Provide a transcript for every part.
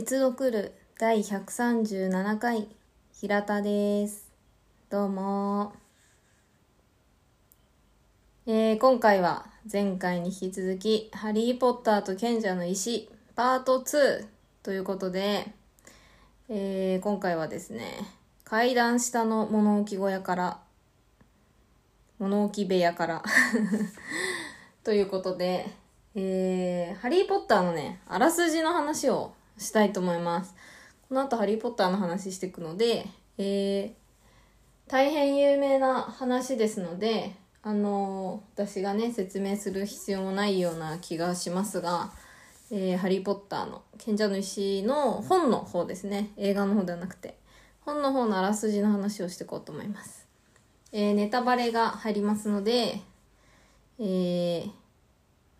列読る第137回平田です。どうも。えー、今回は前回に引き続き「ハリー・ポッターと賢者の石」パート2ということで、えー、今回はですね階段下の物置小屋から物置部屋から ということで、えー、ハリー・ポッターのね、あらすじの話をしたいと思います。この後ハリー・ポッターの話していくので、えー、大変有名な話ですので、あのー、私がね、説明する必要もないような気がしますが、えー、ハリー・ポッターの賢者の石の本の方ですね。映画の方ではなくて、本の方のあらすじの話をしていこうと思います。えー、ネタバレが入りますので、えー、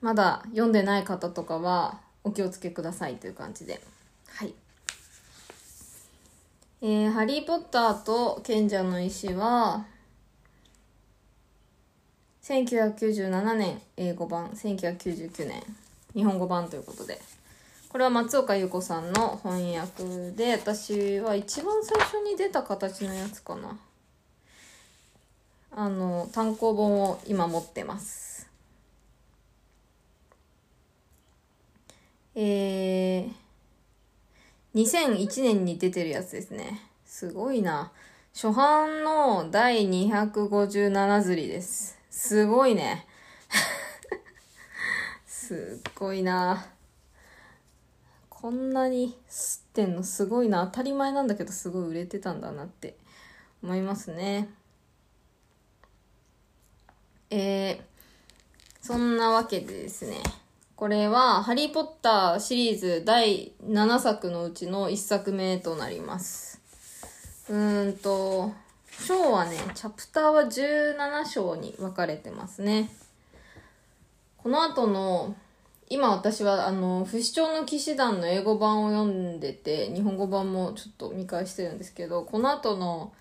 まだ読んでない方とかはお気をつけくださいという感じで。はい。えー、ハリー・ポッターと賢者の石は、1997年英語版、1999年日本語版ということで。これは松岡優子さんの翻訳で、私は一番最初に出た形のやつかな。あの、単行本を今持ってます。えー、2001年に出てるやつですね。すごいな。初版の第257釣りです。すごいね。すっごいな。こんなに吸ってんのすごいな。当たり前なんだけどすごい売れてたんだなって思いますね。えー、そんなわけでですね、これは、ハリーポッターシリーズ第7作のうちの1作目となります。うーんと、章はね、チャプターは17章に分かれてますね。この後の、今私はあの、不死鳥の騎士団の英語版を読んでて、日本語版もちょっと見返してるんですけど、この後の、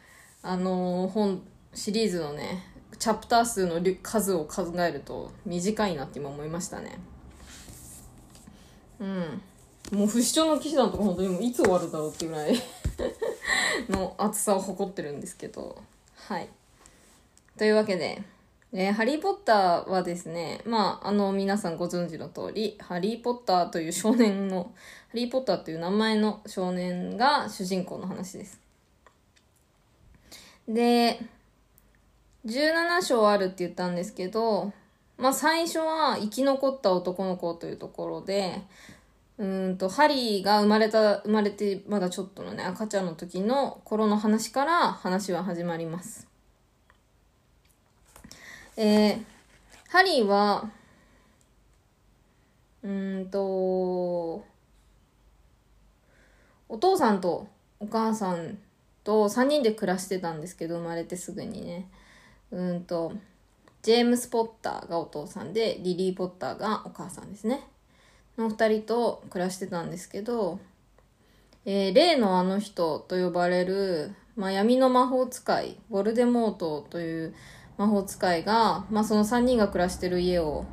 あの、本、シリーズのね、チャプター数の数を考えると短いなって今思いましたね。うん。もう不死鳥の騎士団とか本当にもういつ終わるだろうっていうぐらい の厚さを誇ってるんですけど。はい。というわけで、えー、ハリー・ポッターはですね、まあ、あの、皆さんご存知の通り、ハリー・ポッターという少年の、ハリー・ポッターという名前の少年が主人公の話です。で、17章あるって言ったんですけど、まあ最初は生き残った男の子というところで、うんと、ハリーが生まれた、生まれてまだちょっとのね、赤ちゃんの時の頃の話から話は始まります。えー、ハリーは、うんと、お父さんとお母さんと3人で暮らしてたんですけど、生まれてすぐにね。うんと、ジェームス・ポッターがお父さんで、リリー・ポッターがお母さんですね。の二人と暮らしてたんですけど、えー、例のあの人と呼ばれる、まあ、闇の魔法使い、ヴォルデモートという魔法使いが、まあ、その三人が暮らしてる家を、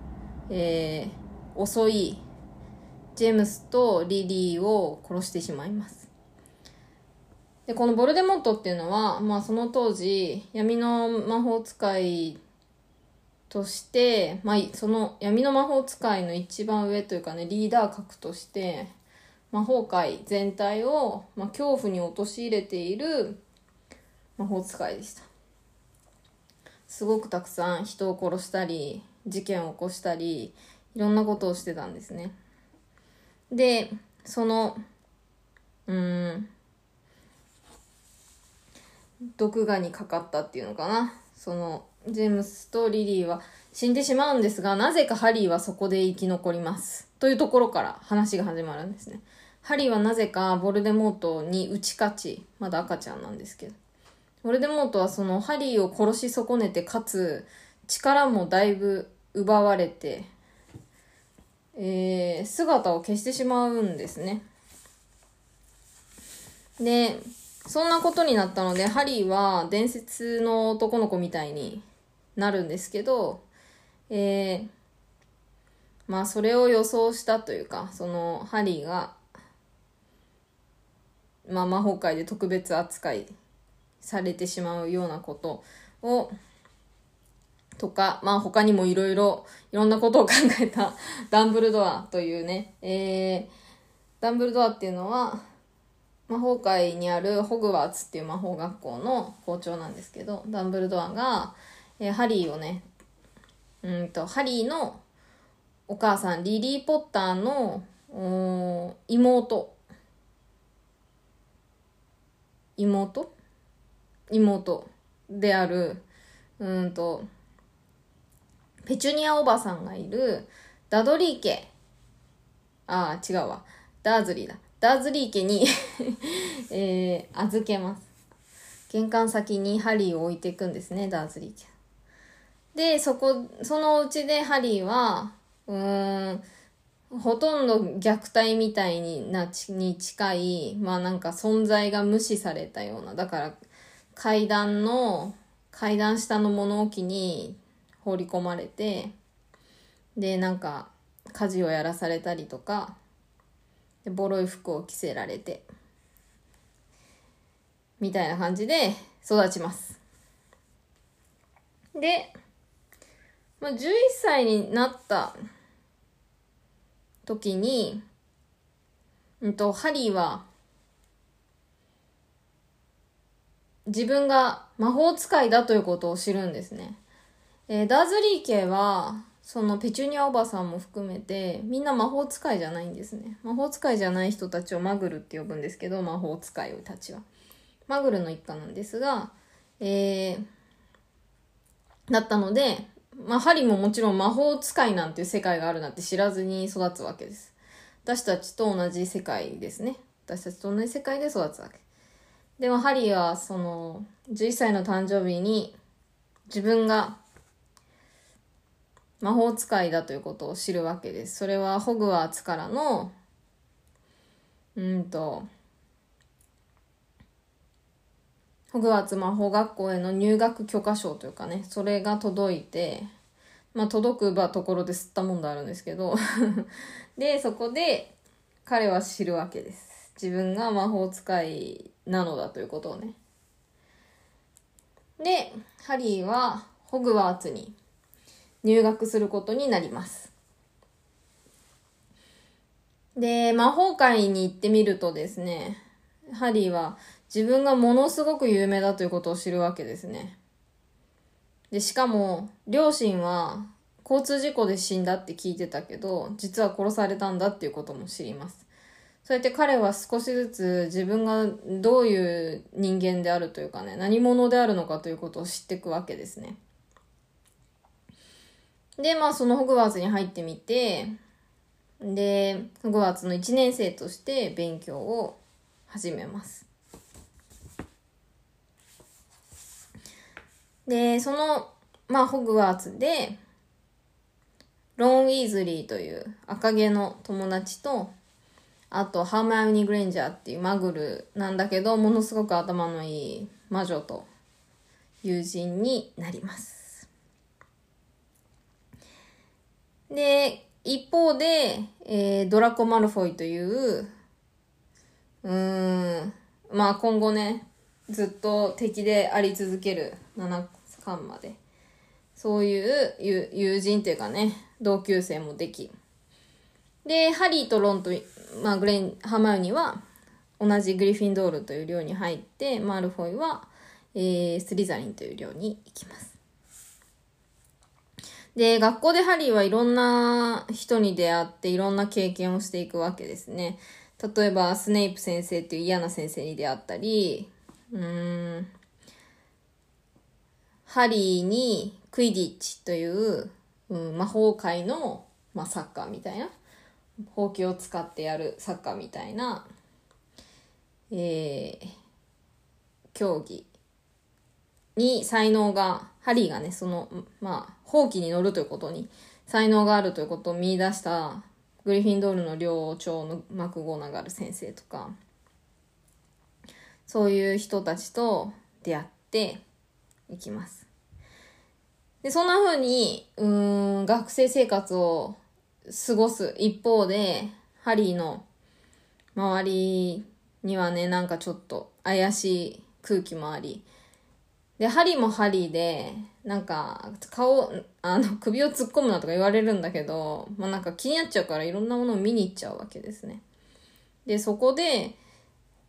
えー、襲い、ジェームスとリリーを殺してしまいます。で、このボルデモットっていうのは、まあその当時、闇の魔法使いとして、まあその闇の魔法使いの一番上というかね、リーダー格として、魔法界全体を、まあ、恐怖に陥れている魔法使いでした。すごくたくさん人を殺したり、事件を起こしたり、いろんなことをしてたんですね。で、その、うん、毒牙にかかったっていうのかな。その、ジェームスとリリーは死んでしまうんですが、なぜかハリーはそこで生き残ります。というところから話が始まるんですね。ハリーはなぜかボルデモートに打ち勝ち、まだ赤ちゃんなんですけど。ボルデモートはそのハリーを殺し損ねて、かつ力もだいぶ奪われて、えー、姿を消してしまうんですね。で、そんなことになったので、ハリーは伝説の男の子みたいになるんですけど、えー、まあそれを予想したというか、そのハリーが、まあ、魔法界で特別扱いされてしまうようなことをとか、まあ他にもいろいろ、いろんなことを考えたダンブルドアというね、えー、ダンブルドアっていうのは、魔法界にあるホグワーツっていう魔法学校の校長なんですけど、ダンブルドアが、えー、ハリーをね、うんと、ハリーのお母さん、リリー・ポッターの妹、妹？妹である、うんと、ペチュニアおばさんがいるダドリー家、ああ、違うわ。ダーズリーだ。ダーズリー家に えー、預けます。玄関先にハリーを置いていくんですね、ダーズリー家。で、そこ、そのうちでハリーは、うーん、ほとんど虐待みたいになちに近い、まあなんか存在が無視されたような、だから階段の、階段下の物置に放り込まれてでなんか家事をやらされたりとかでボロい服を着せられてみたいな感じで育ちます。で、まあ、11歳になった時に、うんと、ハリーは自分が魔法使いだということを知るんですね。えー、ダーズリー家は、そのペチュニアおばさんも含めて、みんな魔法使いじゃないんですね。魔法使いじゃない人たちをマグルって呼ぶんですけど、魔法使いたちは。マグルの一家なんですが、えー、だったので、まあ、ハリーももちろん魔法使いなんていう世界があるなんて知らずに育つわけです。私たちと同じ世界ですね。私たちと同じ世界で育つわけ。でもハリーはその11歳の誕生日に自分が魔法使いだということを知るわけです。それはホグワーツからの、うんと、ホグワーツ魔法学校への入学許可証というかね、それが届いて、まあ届くばところで吸ったもんであるんですけど で、そこで彼は知るわけです。自分が魔法使いなのだということをね。で、ハリーはホグワーツに入学することになります。で、魔法界に行ってみるとですね、ハリーは自分がものすごく有名だということを知るわけですね。で、しかも、両親は交通事故で死んだって聞いてたけど、実は殺されたんだっていうことも知ります。そうやって彼は少しずつ自分がどういう人間であるというかね、何者であるのかということを知っていくわけですね。で、まあそのホグワーツに入ってみて、で、ホグワーツの1年生として勉強を始めます。で、その、まあホグワーツで、ロン・ウィーズリーという赤毛の友達と、あと、ハーマイオニー・グレンジャーっていうマグルなんだけど、ものすごく頭のいい魔女と友人になります。で、一方で、えー、ドラコ・マルフォイという、うーん、まあ今後ね、ずっと敵であり続ける七巻まで。そういう友人というかね、同級生もでき。で、ハリーとロンと、まあグレン、ハマウニは同じグリフィンドールという寮に入って、マルフォイは、えー、スリザリンという寮に行きます。で、学校でハリーはいろんな人に出会っていろんな経験をしていくわけですね。例えば、スネイプ先生っていう嫌な先生に出会ったり、うん、ハリーにクイディッチという、うん、魔法界の、まあ、サッカーみたいな、ほうきを使ってやるサッカーみたいな、えー、競技に才能が、ハリーがね、その、まあ、放棄に乗るということに才能があるということを見出したグリフィンドールの寮長のマクゴナガル先生とか、そういう人たちと出会っていきます。で、そんな風に、うーん、学生生活を過ごす一方で、ハリーの周りにはね、なんかちょっと怪しい空気もあり、で、ハリーもハリーで、なんか、顔、あの、首を突っ込むなとか言われるんだけど、まあなんか気になっちゃうからいろんなものを見に行っちゃうわけですね。で、そこで、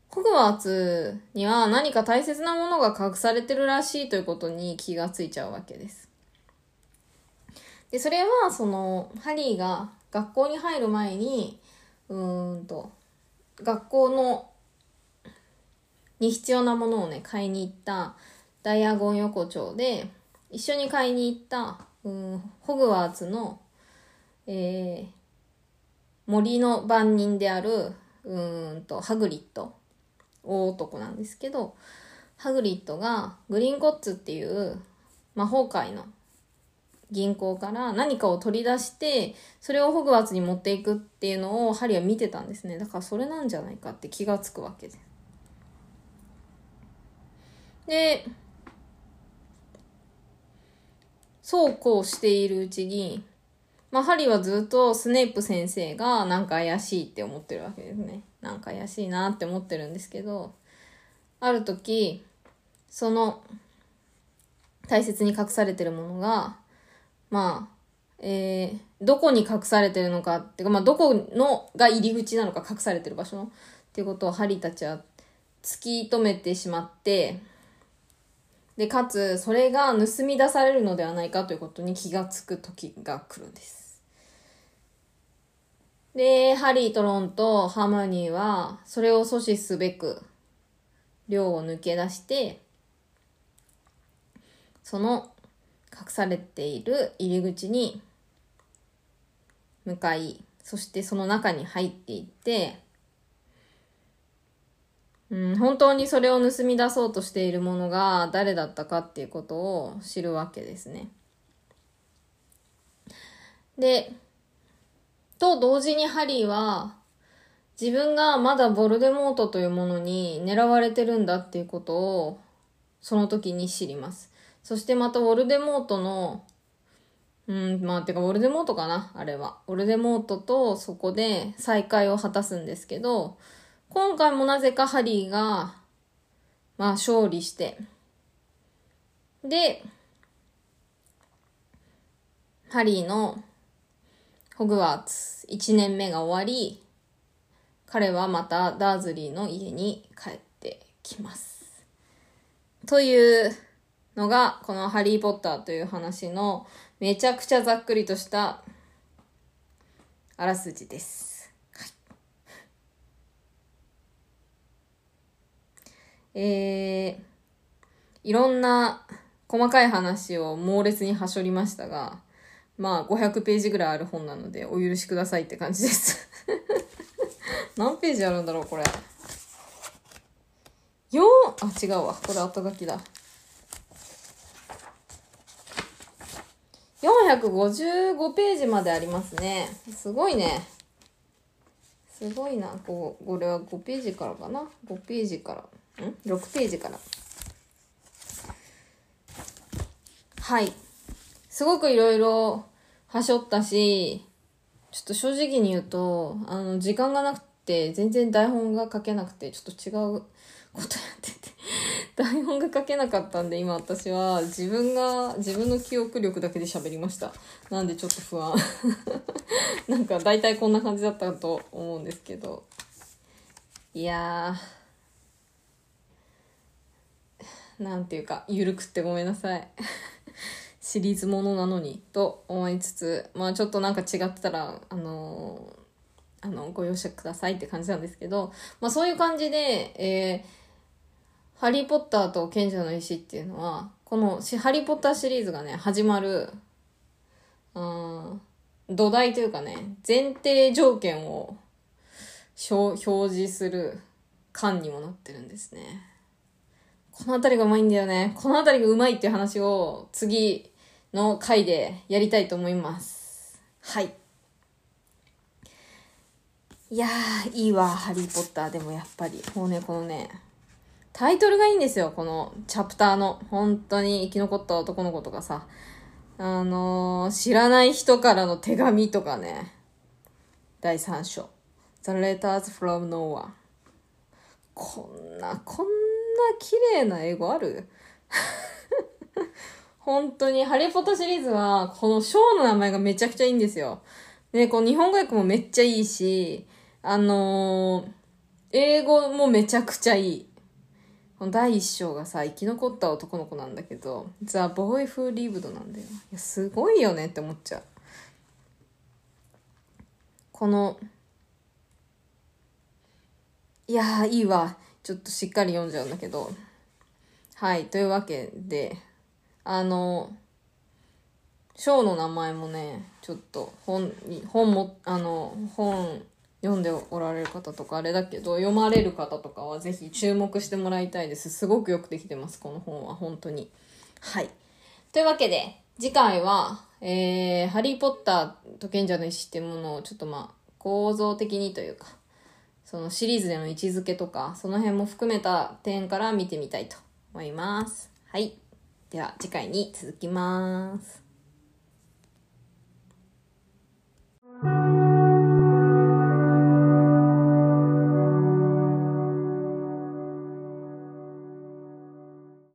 ホグワーツには何か大切なものが隠されてるらしいということに気がついちゃうわけです。で、それは、その、ハリーが学校に入る前に、うーんと、学校の、に必要なものをね、買いに行ったダイアゴン横丁で、一緒に買いに行った、うん、ホグワーツの、えー、森の番人である、うんと、ハグリッド、大男なんですけど、ハグリッドがグリーンコッツっていう魔法界の銀行から何かを取り出して、それをホグワーツに持っていくっていうのをハリーは見てたんですね。だからそれなんじゃないかって気がつくわけです。で、そうこうしているうちに、まあ、ハリーはずっとスネープ先生がなんか怪しいって思ってるわけですね。なんか怪しいなって思ってるんですけど、ある時、その大切に隠されてるものが、まあ、えー、どこに隠されてるのかっていうか、まあ、どこのが入り口なのか隠されてる場所のっていうことをハリーたちは突き止めてしまって、で、かつ、それが盗み出されるのではないかということに気がつく時が来るんです。で、ハリーとロンとハーマニーは、それを阻止すべく、寮を抜け出して、その隠されている入り口に向かい、そしてその中に入っていって、うん、本当にそれを盗み出そうとしているものが誰だったかっていうことを知るわけですね。で、と同時にハリーは自分がまだボルデモートというものに狙われてるんだっていうことをその時に知ります。そしてまたウォルデモートの、うん、まあ、てか、ウォルデモートかなあれは。ウォルデモートとそこで再会を果たすんですけど、今回もなぜかハリーが、まあ、勝利して、で、ハリーのホグワーツ1年目が終わり、彼はまたダーズリーの家に帰ってきます。というのが、このハリーポッターという話のめちゃくちゃざっくりとしたあらすじです。はい、えー、いろんな細かい話を猛烈にはしょりましたが、まあ500ページぐらいある本なのでお許しくださいって感じです 何ページあるんだろうこれ。4! あ、違うわ。これ後書きだ。455ページまでありますね。すごいね。すごいな。こう、これは5ページからかな ?5 ページから。ん ?6 ページから。はい。すごくいろいろはしょったし、ちょっと正直に言うと、あの、時間がなくてて、全然台本が書けなくて、ちょっと違うことやってて 台本が書けなかったんで、今私は自分が、自分の記憶力だけで喋りました。なんでちょっと不安。なんか大体こんな感じだったと思うんですけど。いやー、なんていうか、ゆるくってごめんなさい。シリーズものなのに、と思いつつ、まあちょっとなんか違ってたら、あの、あの、ご容赦くださいって感じなんですけど、まあそういう感じで、えー、ハリー・ポッターと賢者の石っていうのは、このハリー・ポッターシリーズがね、始まる、うん、土台というかね、前提条件を表示する巻にもなってるんですね。この辺りがうまいんだよね。この辺りがうまいっていう話を次の回でやりたいと思います。はい。いやー、いいわ、ハリー・ポッターでもやっぱり。もうね、このね、タイトルがいいんですよ、このチャプターの。本当に生き残った男の子とかさ。あのー、知らない人からの手紙とかね。第3章。The Letters from Noah。こんな、こんな綺麗な英語ある？本当に、ハリーポッターシリーズは、このショーの名前がめちゃくちゃいいんですよ。で、この日本語訳もめっちゃいいし、あのー、英語もめちゃくちゃいい。この第一章がさ、生き残った男の子なんだけど、ザ・ボーイ・フー・リーブドなんだよ。いや、すごいよねって思っちゃう。この、いやー、いいわ。ちょっとしっかり読んじゃうんだけど。はい、というわけで、あの、ショーの名前もね、ちょっと本に、本も、あの、本読んでおられる方とかあれだけど、読まれる方とかはぜひ注目してもらいたいです。すごくよくできてます、この本は、本当に。はい。というわけで、次回は、えー、ハリーポッターと賢者の石っていうものをちょっとまあ、構造的にというか、そのシリーズでの位置づけとか、その辺も含めた点から見てみたいと思います。はい。では次回に続きます。